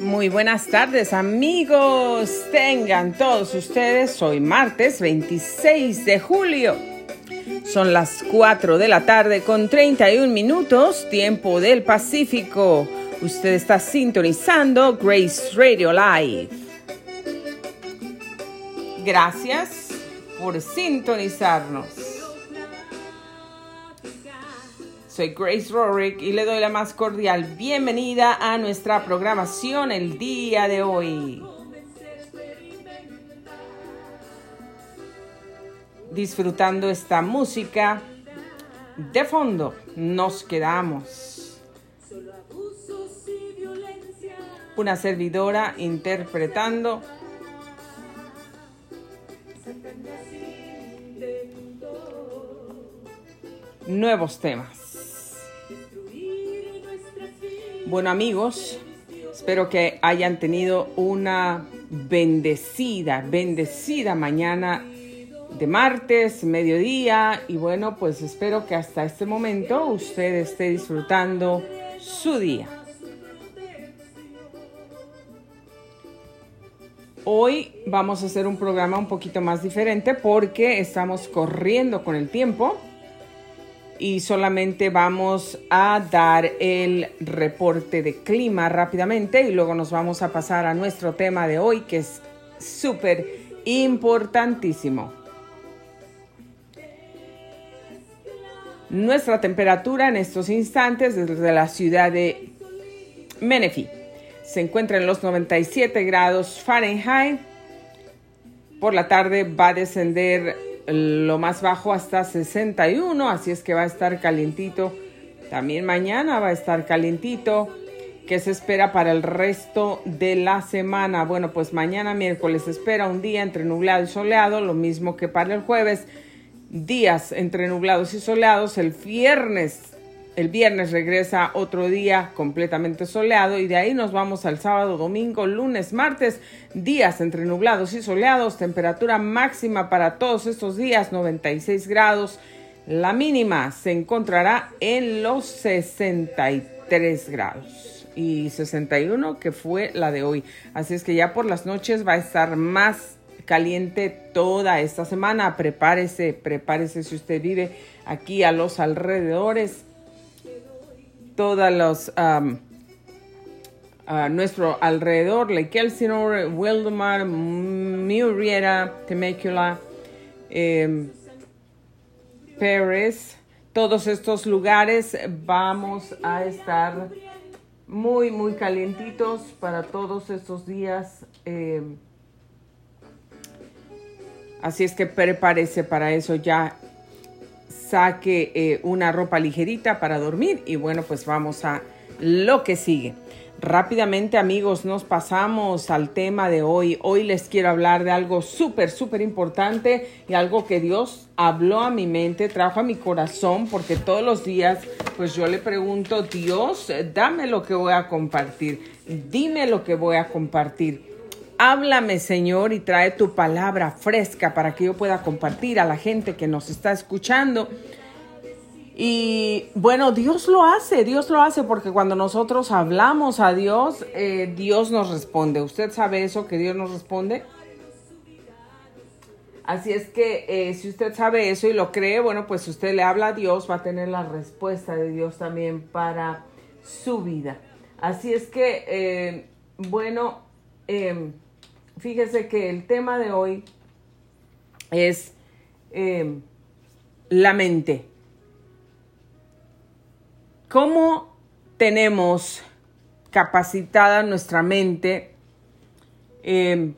Muy buenas tardes amigos, tengan todos ustedes, hoy martes 26 de julio. Son las 4 de la tarde con 31 minutos, tiempo del Pacífico. Usted está sintonizando Grace Radio Live. Gracias por sintonizarnos. Soy Grace Rorick y le doy la más cordial bienvenida a nuestra programación el día de hoy. Disfrutando esta música de fondo, nos quedamos. Una servidora interpretando nuevos temas. Bueno amigos, espero que hayan tenido una bendecida, bendecida mañana de martes, mediodía y bueno, pues espero que hasta este momento usted esté disfrutando su día. Hoy vamos a hacer un programa un poquito más diferente porque estamos corriendo con el tiempo y solamente vamos a dar el reporte de clima rápidamente y luego nos vamos a pasar a nuestro tema de hoy que es súper importantísimo. Nuestra temperatura en estos instantes desde la ciudad de Menifee se encuentra en los 97 grados Fahrenheit. Por la tarde va a descender lo más bajo hasta 61, así es que va a estar calientito. También mañana va a estar calientito. ¿Qué se espera para el resto de la semana? Bueno, pues mañana miércoles espera un día entre nublado y soleado, lo mismo que para el jueves. Días entre nublados y soleados. El viernes el viernes regresa otro día completamente soleado y de ahí nos vamos al sábado, domingo, lunes, martes, días entre nublados y soleados, temperatura máxima para todos estos días 96 grados. La mínima se encontrará en los 63 grados y 61 que fue la de hoy. Así es que ya por las noches va a estar más caliente toda esta semana. Prepárese, prepárese si usted vive aquí a los alrededores todos los a nuestro alrededor, Lake Elsinore, Wildemar, Murrieta, Temecula, eh, todos estos lugares vamos a estar muy, muy calientitos para todos estos días. Eh, así es que prepárese para eso ya saque eh, una ropa ligerita para dormir y bueno, pues vamos a lo que sigue. Rápidamente amigos, nos pasamos al tema de hoy. Hoy les quiero hablar de algo súper, súper importante y algo que Dios habló a mi mente, trajo a mi corazón, porque todos los días pues yo le pregunto, Dios, dame lo que voy a compartir, dime lo que voy a compartir. Háblame, Señor, y trae tu palabra fresca para que yo pueda compartir a la gente que nos está escuchando. Y bueno, Dios lo hace, Dios lo hace porque cuando nosotros hablamos a Dios, eh, Dios nos responde. ¿Usted sabe eso, que Dios nos responde? Así es que eh, si usted sabe eso y lo cree, bueno, pues si usted le habla a Dios, va a tener la respuesta de Dios también para su vida. Así es que, eh, bueno, em, fíjese que el tema de hoy es eh, la mente. ¿Cómo tenemos capacitada nuestra mente? Eh,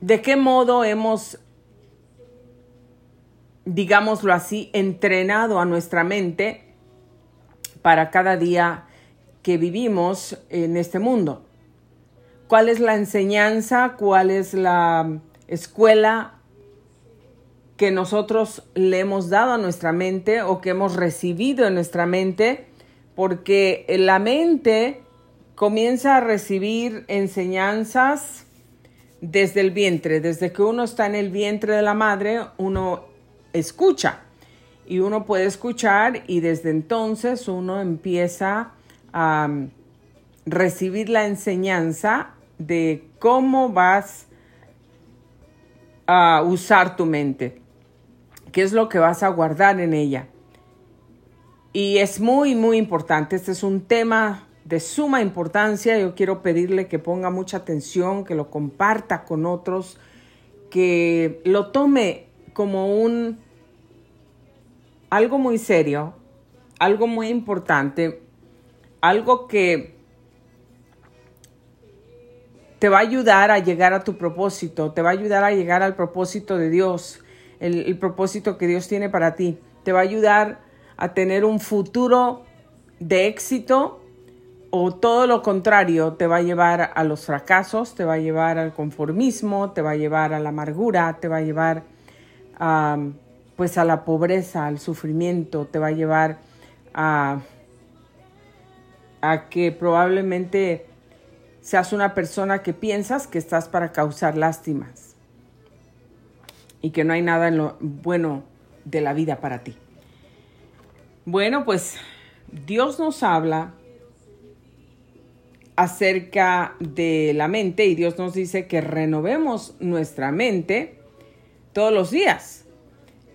¿De qué modo hemos, digámoslo así, entrenado a nuestra mente para cada día que vivimos en este mundo? Cuál es la enseñanza, cuál es la escuela que nosotros le hemos dado a nuestra mente o que hemos recibido en nuestra mente, porque la mente comienza a recibir enseñanzas desde el vientre, desde que uno está en el vientre de la madre, uno escucha. Y uno puede escuchar y desde entonces uno empieza a recibir la enseñanza de cómo vas a usar tu mente, qué es lo que vas a guardar en ella. Y es muy, muy importante. Este es un tema de suma importancia. Yo quiero pedirle que ponga mucha atención, que lo comparta con otros, que lo tome como un algo muy serio, algo muy importante, algo que te va a ayudar a llegar a tu propósito, te va a ayudar a llegar al propósito de Dios, el, propósito que Dios tiene para ti. Te va a ayudar a tener un futuro de éxito o todo lo contrario, te va a llevar a los fracasos, te va a llevar al conformismo, te va a llevar a la amargura, te va a llevar a, pues a la pobreza, al sufrimiento, te va a llevar a, a que probablemente seas una persona que piensas que estás para causar lástimas y que no hay nada en lo bueno de la vida para ti. Bueno, pues Dios nos habla acerca de la mente y Dios nos dice que renovemos nuestra mente todos los días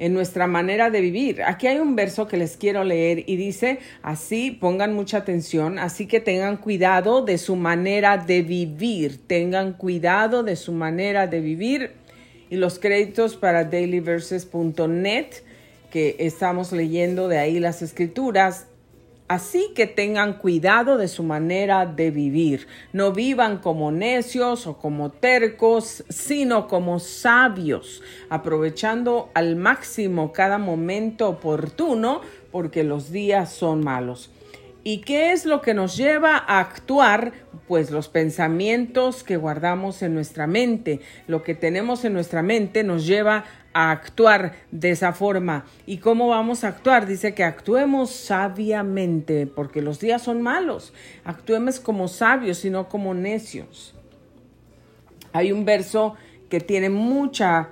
en nuestra manera de vivir. Aquí hay un verso que les quiero leer y dice, así pongan mucha atención, así que tengan cuidado de su manera de vivir, tengan cuidado de su manera de vivir. Y los créditos para dailyverses.net que estamos leyendo de ahí las escrituras. Así que tengan cuidado de su manera de vivir. No vivan como necios o como tercos, sino como sabios, aprovechando al máximo cada momento oportuno, porque los días son malos. ¿Y qué es lo que nos lleva a actuar? Pues los pensamientos que guardamos en nuestra mente. Lo que tenemos en nuestra mente nos lleva a actuar de esa forma. ¿Y cómo vamos a actuar? Dice que actuemos sabiamente, porque los días son malos. Actuemos como sabios y no como necios. Hay un verso que tiene mucha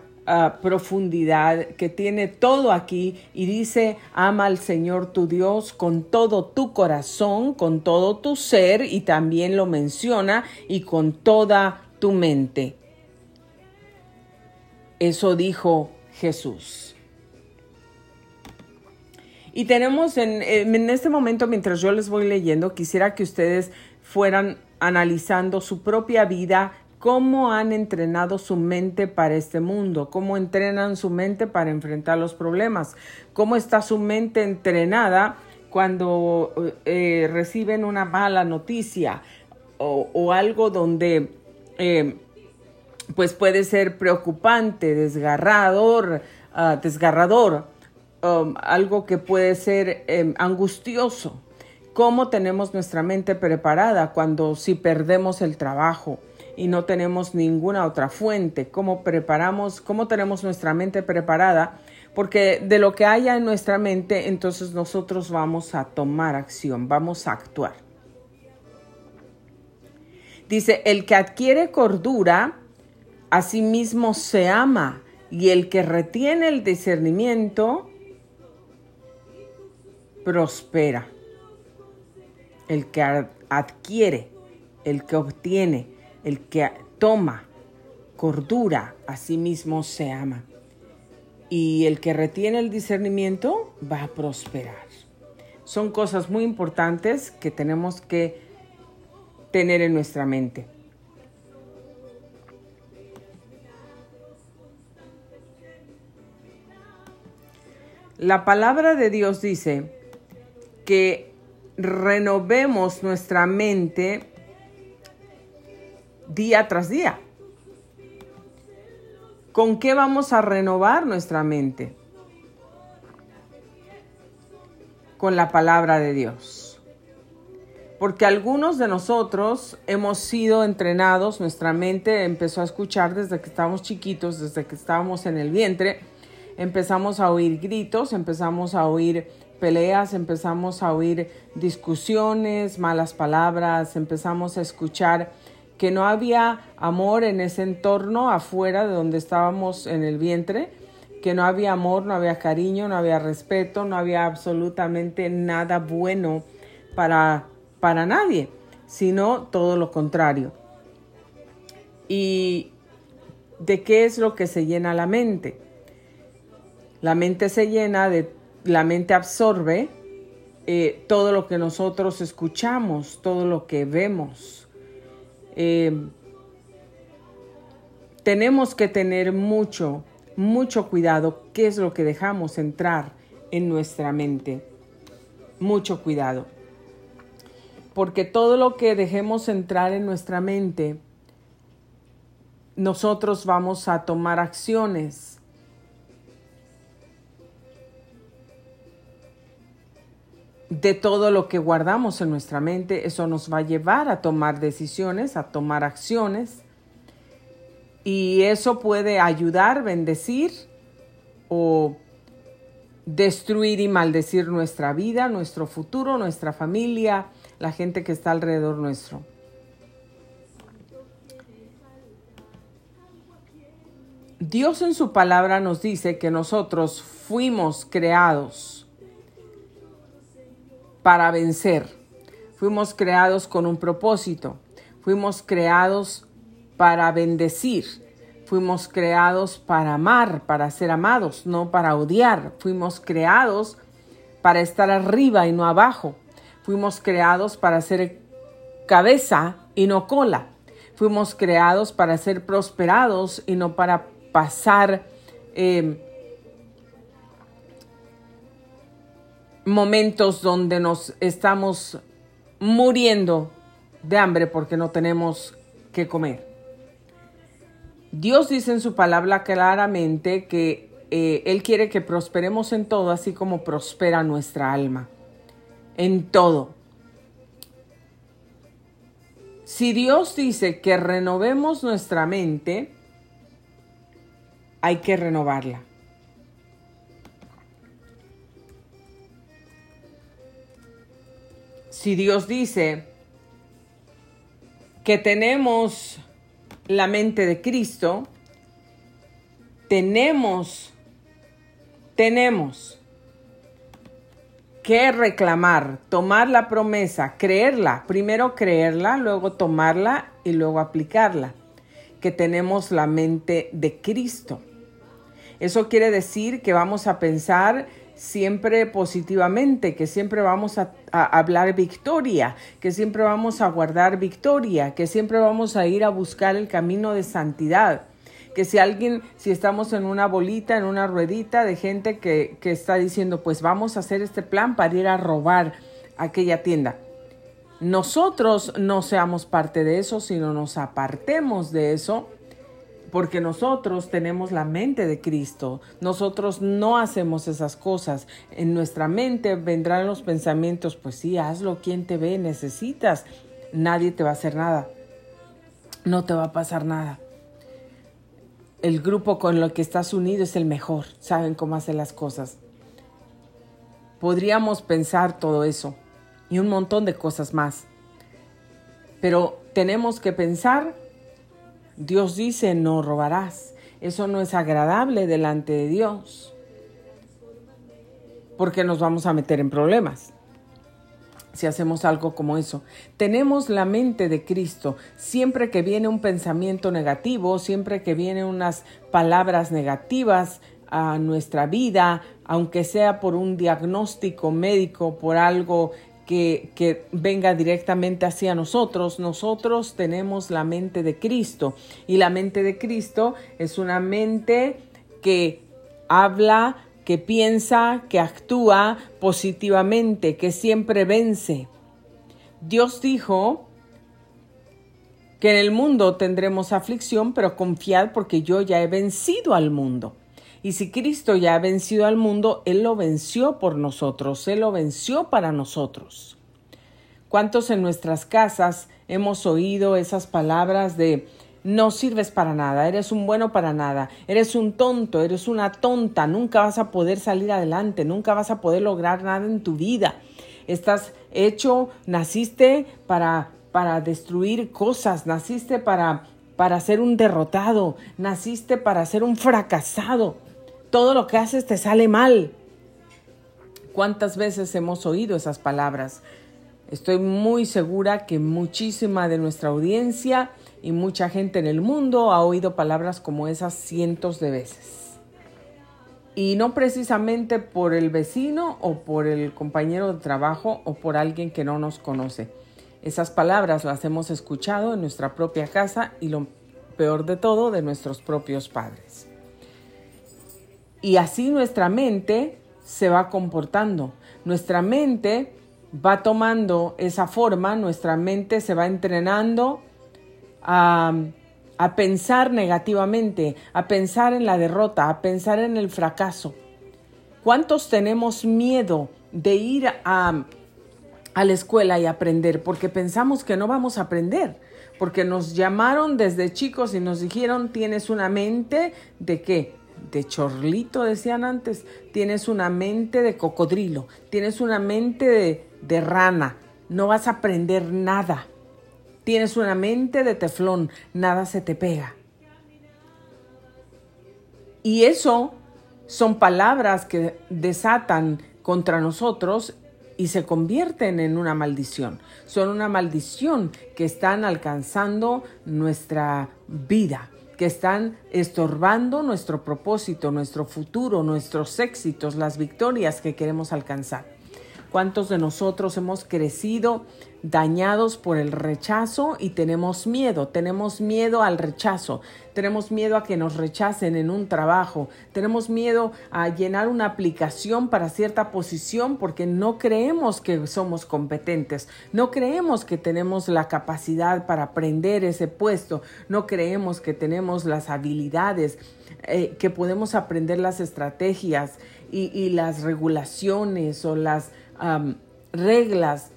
profundidad, que tiene todo aquí y dice, ama al Señor tu Dios con todo tu corazón, con todo tu ser y también lo menciona y con toda tu mente. Eso dijo Jesús. Y tenemos en, en, este momento, mientras yo les voy leyendo, quisiera que ustedes fueran analizando su propia vida cómo han entrenado su mente para este mundo, cómo entrenan su mente para enfrentar los problemas, cómo está su mente entrenada cuando eh, reciben una mala noticia o, algo donde eh, pues puede ser preocupante, desgarrador, ah, desgarrador, um, algo que puede ser em, angustioso. ¿Cómo tenemos nuestra mente preparada cuando si perdemos el trabajo? y no tenemos ninguna otra fuente. ¿Cómo preparamos, cómo tenemos nuestra mente preparada? Porque de lo que haya en nuestra mente, entonces nosotros vamos a tomar acción, vamos a actuar. Dice, el que adquiere cordura, a sí mismo se ama, y el que retiene el discernimiento, prospera. El que adquiere, el que obtiene, el que toma cordura a sí mismo se ama. Y el que retiene el discernimiento va a prosperar. Son cosas muy importantes que tenemos que tener en nuestra mente. La palabra de Dios dice que renovemos nuestra mente día tras día. ¿Con qué vamos a renovar nuestra mente? Con la palabra de Dios. Porque algunos de nosotros hemos sido entrenados, nuestra mente empezó a escuchar desde que estábamos chiquitos, desde que estábamos en el vientre, empezamos a oír gritos, empezamos a oír peleas, empezamos a oír discusiones, malas palabras, empezamos a escuchar que no había amor en ese entorno afuera de donde estábamos en el vientre, que no había amor, no había cariño, no había respeto, no había absolutamente nada bueno para, para nadie. sino todo lo contrario. ¿Y de qué es lo que se llena la mente? La mente se llena de, la mente absorbe eh, todo lo que nosotros escuchamos, todo lo que vemos. Eh, tenemos que tener mucho, mucho cuidado qué es lo que dejamos entrar en nuestra mente. Mucho cuidado. Porque todo lo que dejemos entrar en nuestra mente, nosotros vamos a tomar acciones de todo lo que guardamos en nuestra mente, eso nos va a llevar a tomar decisiones, a tomar acciones. Y eso puede ayudar, bendecir o destruir y maldecir nuestra vida, nuestro futuro, nuestra familia, la gente que está alrededor nuestro. Dios en su palabra nos dice que nosotros fuimos creados para vencer. Fuimos creados con un propósito. Fuimos creados para bendecir. Fuimos creados para amar, para ser amados, no para odiar. Fuimos creados para estar arriba y no abajo. Fuimos creados para ser cabeza y no cola. Fuimos creados para ser prosperados y no para pasar eh, momentos donde nos estamos muriendo de hambre porque no tenemos que comer. Dios dice en su palabra claramente que eh, Él quiere que prosperemos en todo, así como prospera nuestra alma. En todo. Si Dios dice que renovemos nuestra mente, hay que renovarla. Si Dios dice que tenemos la mente de Cristo, tenemos, tenemos que reclamar, tomar la promesa, creerla, primero creerla, luego tomarla y luego aplicarla, que tenemos la mente de Cristo. Eso quiere decir que vamos a pensar siempre positivamente, que siempre vamos a, hablar victoria, que siempre vamos a guardar victoria, que siempre vamos a ir a buscar el camino de santidad. Que si alguien, si estamos en una bolita, en una ruedita de gente que, que está diciendo, pues vamos a hacer este plan para ir a robar aquella tienda. Nosotros no seamos parte de eso, sino nos apartemos de eso porque nosotros tenemos la mente de Cristo. Nosotros no hacemos esas cosas. En nuestra mente vendrán los pensamientos, pues sí, hazlo, quien te ve? Necesitas. Nadie te va a hacer nada. No te va a pasar nada. El grupo con el que estás unido es el mejor. Saben cómo hacer las cosas. Podríamos pensar todo eso y un montón de cosas más. Pero tenemos que pensar Dios dice, no robarás. Eso no es agradable delante de Dios, porque nos vamos a meter en problemas si hacemos algo como eso. Tenemos la mente de Cristo. Siempre que viene un pensamiento negativo, siempre que vienen unas palabras negativas a nuestra vida, aunque sea por un diagnóstico médico, por algo que, venga directamente hacia nosotros. Nosotros tenemos la mente de Cristo y la mente de Cristo es una mente que habla, que piensa, que actúa positivamente, que siempre vence. Dios dijo que en el mundo tendremos aflicción, pero confiad porque yo ya he vencido al mundo. Y si Cristo ya ha vencido al mundo, Él lo venció por nosotros, Él lo venció para nosotros. ¿Cuántos en nuestras casas hemos oído esas palabras de no sirves para nada, eres un bueno para nada, eres un tonto, eres una tonta, nunca vas a poder salir adelante, nunca vas a poder lograr nada en tu vida. Estás hecho, naciste para para destruir cosas, naciste para para ser un derrotado, naciste para ser un fracasado todo lo que haces te sale mal. ¿Cuántas veces hemos oído esas palabras? Estoy muy segura que muchísima de nuestra audiencia y mucha gente en el mundo ha oído palabras como esas cientos de veces. Y no precisamente por el vecino o por el compañero de trabajo o por alguien que no nos conoce. Esas palabras las hemos escuchado en nuestra propia casa y lo peor de todo, de nuestros propios padres. Y así nuestra mente se va comportando. Nuestra mente va tomando esa forma, nuestra mente se va entrenando a, a, pensar negativamente, a pensar en la derrota, a pensar en el fracaso. ¿Cuántos tenemos miedo de ir a, a la escuela y aprender? Porque pensamos que no vamos a aprender porque nos llamaron desde chicos y nos dijeron, tienes una mente de qué? De chorlito, decían antes, tienes una mente de cocodrilo, tienes una mente de, de rana, no vas a aprender nada. Tienes una mente de teflón, nada se te pega. Y eso son palabras que desatan contra nosotros y se convierten en una maldición. Son una maldición que están alcanzando nuestra vida, que están estorbando nuestro propósito, nuestro futuro, nuestros éxitos, las victorias que queremos alcanzar. ¿Cuántos de nosotros hemos crecido dañados por el rechazo y tenemos miedo? Tenemos miedo al rechazo, tenemos miedo a que nos rechacen en un trabajo, tenemos miedo a llenar una aplicación para cierta posición porque no creemos que somos competentes, no creemos que tenemos la capacidad para aprender ese puesto, no creemos que tenemos las habilidades, eh, que podemos aprender las estrategias y, y las regulaciones o las reglas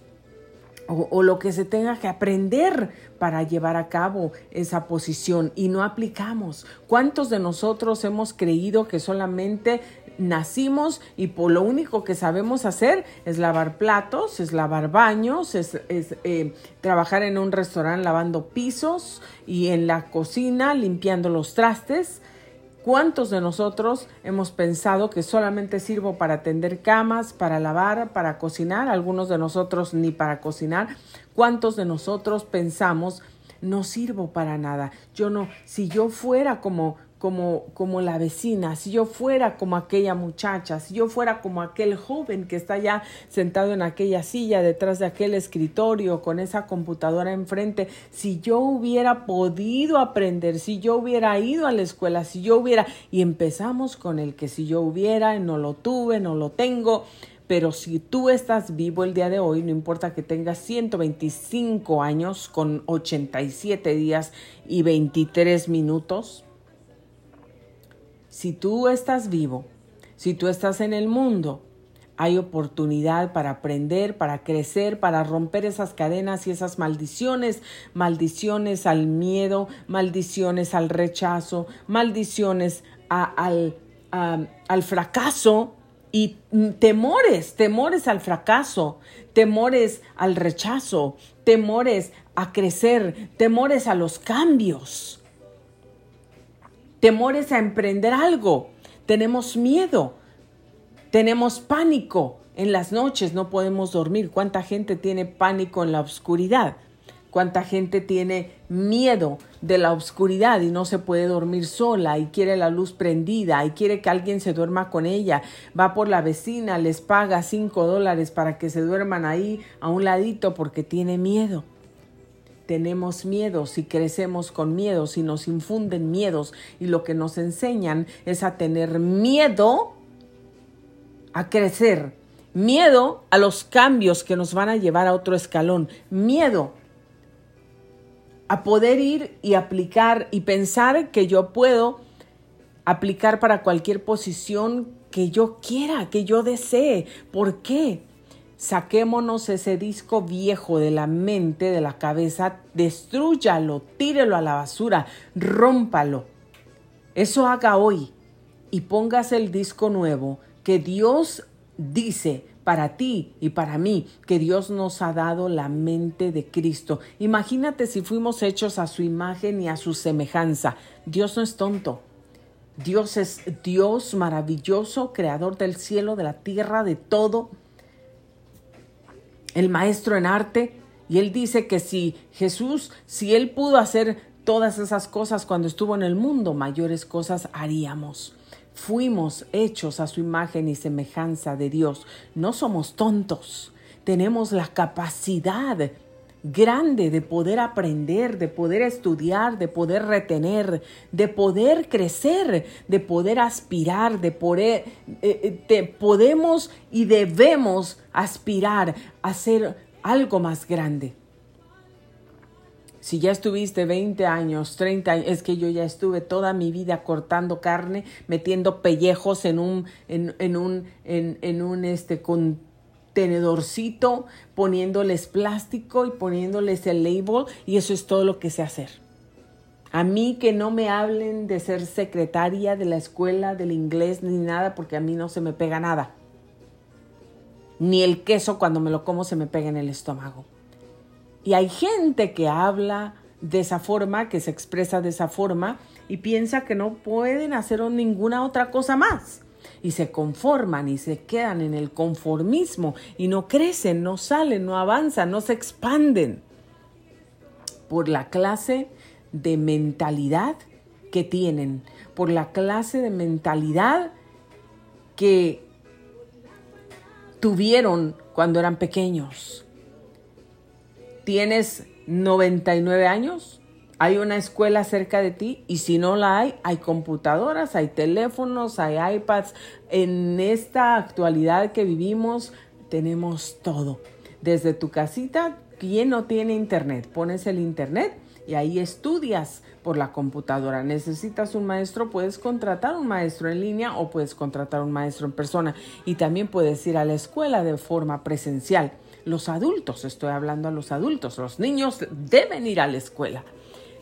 o, lo que se tenga que aprender para llevar a cabo esa posición y no aplicamos. ¿Cuántos de nosotros hemos creído que solamente nacimos y por lo único que sabemos hacer es lavar platos, es lavar baños, es, es eh, trabajar en un restaurante lavando pisos y en la cocina limpiando los trastes? ¿Cuántos de nosotros hemos pensado que solamente sirvo para tender camas, para lavar, para cocinar? Algunos de nosotros ni para cocinar. ¿Cuántos de nosotros pensamos no sirvo para nada? Yo no, si yo fuera como como, como la vecina, si yo fuera como aquella muchacha, si yo fuera como aquel joven que está ya sentado en aquella silla detrás de aquel escritorio con esa computadora enfrente, si yo hubiera podido aprender, si yo hubiera ido a la escuela, si yo hubiera, y empezamos con el que si yo hubiera, no lo tuve, no lo tengo, pero si tú estás vivo el día de hoy, no importa que tengas 125 años con 87 días y 23 minutos, si tú estás vivo, si tú estás en el mundo, hay oportunidad para aprender, para crecer, para romper esas cadenas y esas maldiciones, maldiciones al miedo, maldiciones al rechazo, maldiciones al, al fracaso y temores, temores al fracaso, temores al rechazo, temores a crecer, temores a los cambios temores a emprender algo, tenemos miedo, tenemos pánico. En las noches no podemos dormir. ¿Cuánta gente tiene pánico en la oscuridad? ¿Cuánta gente tiene miedo de la oscuridad y no se puede dormir sola y quiere la luz prendida y quiere que alguien se duerma con ella? Va por la vecina, les paga cinco dólares para que se duerman ahí a un ladito porque tiene miedo tenemos miedos y crecemos con miedos y nos infunden miedos y lo que nos enseñan es a tener miedo a crecer, miedo a los cambios que nos van a llevar a otro escalón, miedo a poder ir y aplicar y pensar que yo puedo aplicar para cualquier posición que yo quiera, que yo desee. ¿Por qué? Saquémonos ese disco viejo de la mente, de la cabeza, destruyalo, tírelo a la basura, rómpalo. Eso haga hoy y póngase el disco nuevo que Dios dice para ti y para mí, que Dios nos ha dado la mente de Cristo. Imagínate si fuimos hechos a su imagen y a su semejanza. Dios no es tonto. Dios es Dios maravilloso, creador del cielo, de la tierra, de todo el maestro en arte, y él dice que si Jesús, si él pudo hacer todas esas cosas cuando estuvo en el mundo, mayores cosas haríamos. Fuimos hechos a su imagen y semejanza de Dios. No somos tontos. Tenemos la capacidad grande de poder aprender, de poder estudiar, de poder retener, de poder crecer, de poder aspirar, de poder, eh, eh, podemos y debemos aspirar a ser algo más grande. Si ya estuviste 20 años, 30 años, es que yo ya estuve toda mi vida cortando carne, metiendo pellejos en un, en, en un, en, en un este, contenedorcito, poniéndoles plástico y poniéndoles el label, y eso es todo lo que sé hacer. A mí que no me hablen de ser secretaria de la escuela, del inglés, ni nada, porque a mí no se me pega nada. Ni el queso cuando me lo como se me pega en el estómago. Y hay gente que habla de esa forma, que se expresa de esa forma y piensa que no pueden hacer ninguna otra cosa más. Y se conforman y se quedan en el conformismo y no crecen, no salen, no avanzan, no se expanden por la clase de mentalidad que tienen, por la clase de mentalidad que tuvieron cuando eran pequeños. Tienes 99 años, hay una escuela cerca de ti y si no la hay, hay computadoras, hay teléfonos, hay iPads. En esta actualidad que vivimos tenemos todo. Desde tu casita, ¿quién no tiene internet? Pones el internet y ahí estudias por la computadora. Necesitas un maestro, puedes contratar un maestro en línea o puedes contratar un maestro en persona y también puedes ir a la escuela de forma presencial. Los adultos, estoy hablando a los adultos, los niños deben ir a la escuela.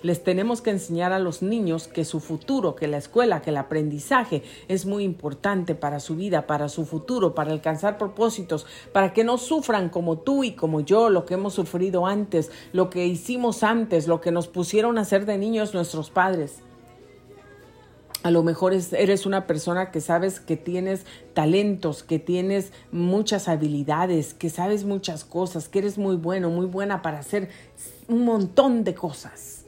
Les tenemos que enseñar a los niños que su futuro, que la escuela, que el aprendizaje es muy importante para su vida, para su futuro, para alcanzar propósitos, para que no sufran como tú y como yo, lo que hemos sufrido antes, lo que hicimos antes, lo que nos pusieron a hacer de niños nuestros padres. A lo mejor eres una persona que sabes que tienes talentos, que tienes muchas habilidades, que sabes muchas cosas, que eres muy bueno, muy buena para hacer un montón de cosas.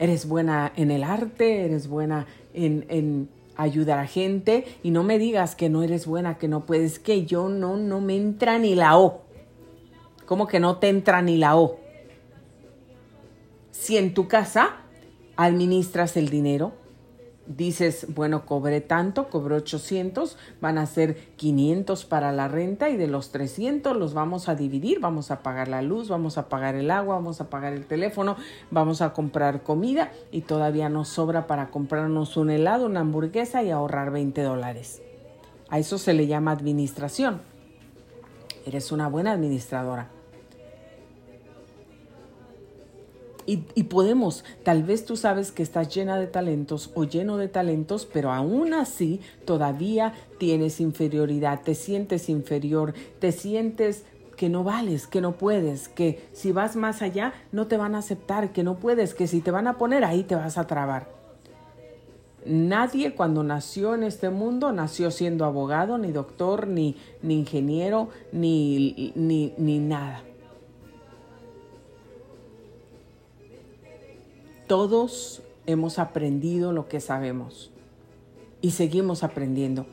Eres buena en el arte, eres buena en, en ayudar a gente y no me digas que no eres buena, que no puedes, que yo no, no me entra ni la O. ¿Cómo que no te entra ni la O? Si en tu casa administras el dinero, dices, bueno, cobré tanto, cobré 800, van a ser 500 para la renta y de los 300 los vamos a dividir, vamos a pagar la luz, vamos a pagar el agua, vamos a pagar el teléfono, vamos a comprar comida y todavía nos sobra para comprarnos un helado, una hamburguesa y ahorrar 20 dólares. A eso se le llama administración. Eres una buena administradora. Y, podemos, tal vez tú sabes que estás llena de talentos o lleno de talentos, pero aún así todavía tienes inferioridad, te sientes inferior, te sientes que no vales, que no puedes, que si vas más allá no te van a aceptar, que no puedes, que si te van a poner ahí te vas a trabar. Nadie cuando nació en este mundo nació siendo abogado, ni doctor, ni, ni ingeniero, ni, ni, ni nada. Todos hemos aprendido lo que sabemos y seguimos aprendiendo.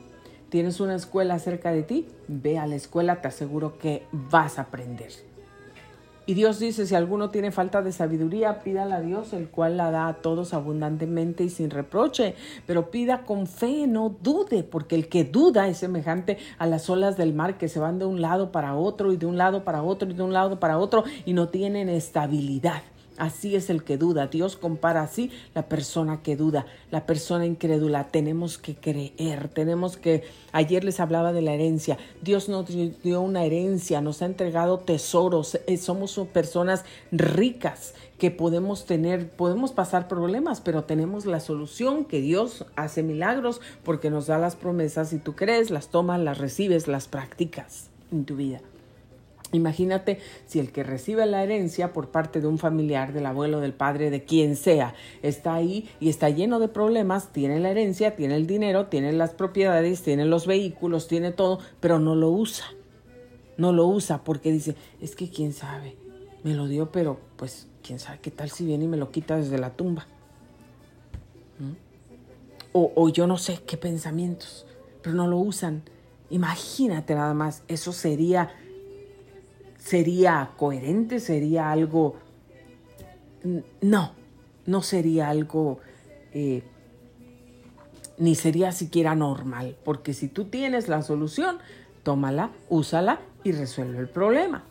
¿Tienes una escuela cerca de ti? Ve a la escuela, te aseguro que vas a aprender. Y Dios dice, si alguno tiene falta de sabiduría, pídala a Dios, el cual la da a todos abundantemente y sin reproche. Pero pida con fe, no dude, porque el que duda es semejante a las olas del mar que se van de un lado para otro y de un lado para otro y de un lado para otro y no tienen estabilidad. Así es el que duda. Dios compara así la persona que duda, la persona incrédula. Tenemos que creer, tenemos que... Ayer les hablaba de la herencia. Dios nos dio una herencia, nos ha entregado tesoros. Eh, somos personas ricas que podemos tener, podemos pasar problemas, pero tenemos la solución que Dios hace milagros porque nos da las promesas y tú crees, las tomas, las recibes, las practicas en tu vida. Imagínate si el que recibe la herencia por parte de un familiar, del abuelo, del padre, de quien sea, está ahí y está lleno de problemas, tiene la herencia, tiene el dinero, tiene las propiedades, tiene los vehículos, tiene todo, pero no lo usa. no lo usa porque dice, es que quién sabe, me lo dio, pero pues quién sabe qué tal si viene y me lo quita desde la tumba. ¿Mm? O, o yo no sé qué pensamientos, pero no lo usan. Imagínate nada más, eso sería, sería coherente, sería algo, no, no sería algo, eh, ni sería siquiera normal, porque si tú tienes la solución, tómala, úsala y resuelve el problema.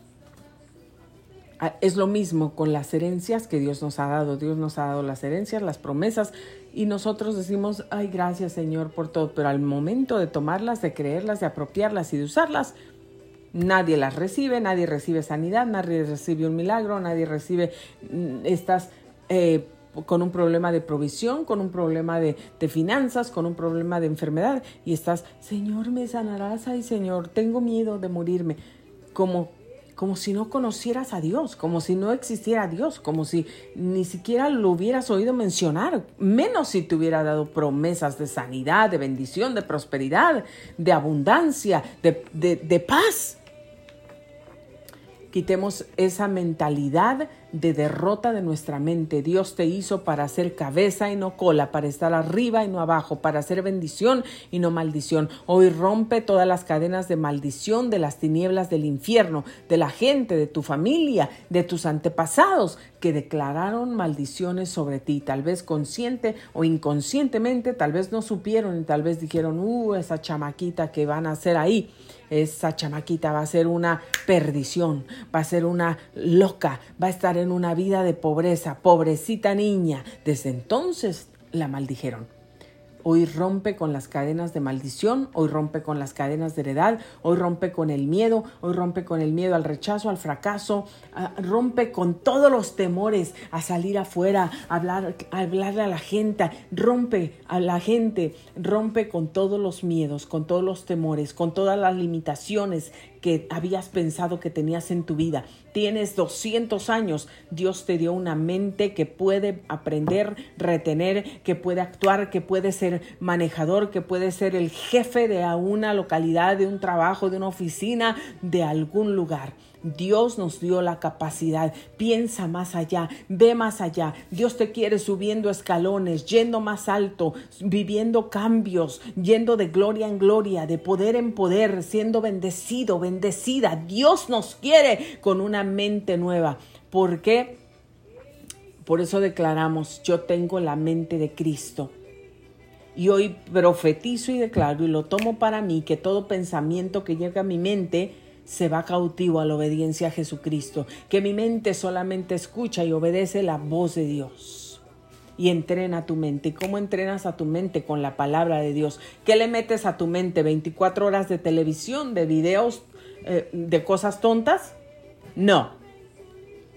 Ah, es lo mismo con las herencias que Dios nos ha dado. Dios nos ha dado las herencias, las promesas, y nosotros decimos, ay, gracias Señor por todo, pero al momento de tomarlas, de creerlas, de apropiarlas y de usarlas, nadie las recibe, nadie recibe sanidad, nadie recibe un milagro, nadie recibe, mm, estas... Eh, con un problema de provisión, con un problema de, finanzas, con un problema de enfermedad y estás, Señor, me sanarás, ay Señor, tengo miedo de morirme, como como si no conocieras a Dios, como si no existiera Dios, como si ni siquiera lo hubieras oído mencionar, menos si te hubiera dado promesas de sanidad, de bendición, de prosperidad, de abundancia, de, de paz. Quitemos esa mentalidad de derrota de nuestra mente. Dios te hizo para ser cabeza y no cola, para estar arriba y no abajo, para ser bendición y no maldición. Hoy rompe todas las cadenas de maldición de las tinieblas del infierno, de la gente, de tu familia, de tus antepasados que declararon maldiciones sobre ti, tal vez consciente o inconscientemente, tal vez no supieron y tal vez dijeron, uh, esa chamaquita que van a hacer ahí esa chamaquita va a ser una perdición, va a ser una loca, va a estar en una vida de pobreza, pobrecita niña. Desde entonces la maldijeron. Hoy rompe con las cadenas de maldición, hoy rompe con las cadenas de heredad, hoy rompe con el miedo, hoy rompe con el miedo al rechazo, al fracaso, rompe con todos los temores a salir afuera, a, hablar, hablarle a la gente, rompe a la gente, rompe con todos los miedos, con todos los temores, con todas las limitaciones que habías pensado que tenías en tu vida. Tienes 200 años, Dios te dio una mente que puede aprender, retener, que puede actuar, que puede ser manejador, que puede ser el jefe de una localidad, de un trabajo, de una oficina, de algún lugar. Dios nos dio la capacidad. Piensa más allá, ve más allá. Dios te quiere subiendo escalones, yendo más alto, viviendo cambios, yendo de gloria en gloria, de poder en poder, siendo bendecido, bendecida. Dios nos quiere con una mente nueva. ¿Por qué? Por eso declaramos, yo tengo la mente de Cristo. Y hoy profetizo y declaro y lo tomo para mí que todo pensamiento que llega a mi mente, se va cautivo a la obediencia a Jesucristo, que mi mente solamente escucha y obedece la voz de Dios. Y entrena tu mente. ¿Y cómo entrenas a tu mente? Con la palabra de Dios. ¿Qué le metes a tu mente? ¿24 horas de televisión, de videos, eh, de cosas tontas? No.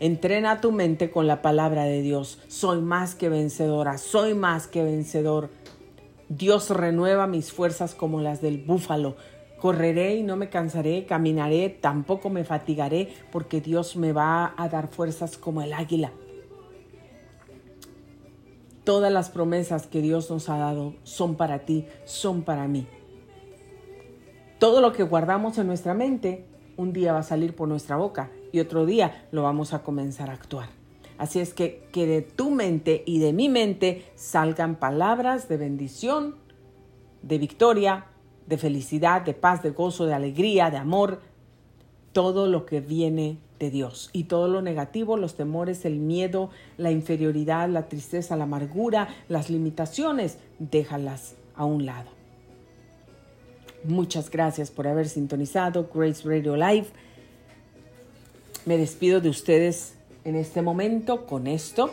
Entrena tu mente con la palabra de Dios. Soy más que vencedora, soy más que vencedor. Dios renueva mis fuerzas como las del búfalo. Correré y no me cansaré, caminaré, tampoco me fatigaré, porque Dios me va a dar fuerzas como el águila. Todas las promesas que Dios nos ha dado son para ti, son para mí. Todo lo que guardamos en nuestra mente, un día va a salir por nuestra boca y otro día lo vamos a comenzar a actuar. Así es que que de tu mente y de mi mente salgan palabras de bendición, de victoria, de felicidad, de paz, de gozo, de alegría, de amor, todo lo que viene de Dios. Y todo lo negativo, los temores, el miedo, la inferioridad, la tristeza, la amargura, las limitaciones, déjalas a un lado. Muchas gracias por haber sintonizado Grace Radio Live. Me despido de ustedes en este momento con esto.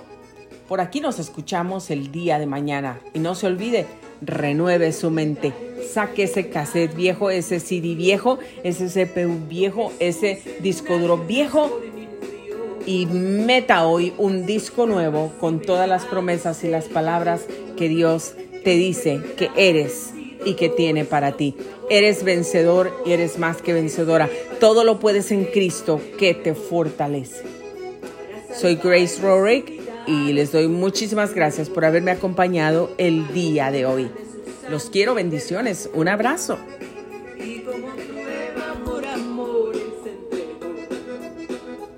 Por aquí nos escuchamos el día de mañana. Y no se olvide, renueve su mente saque ese cassette viejo, ese CD viejo, ese CPU viejo, ese disco duro viejo y meta hoy un disco nuevo con todas las promesas y las palabras que Dios te dice que eres y que tiene para ti. Eres vencedor y eres más que vencedora. Todo lo puedes en Cristo que te fortalece. Soy Grace Rorick y les doy muchísimas gracias por haberme acompañado el día de hoy. Los quiero, bendiciones. Un abrazo.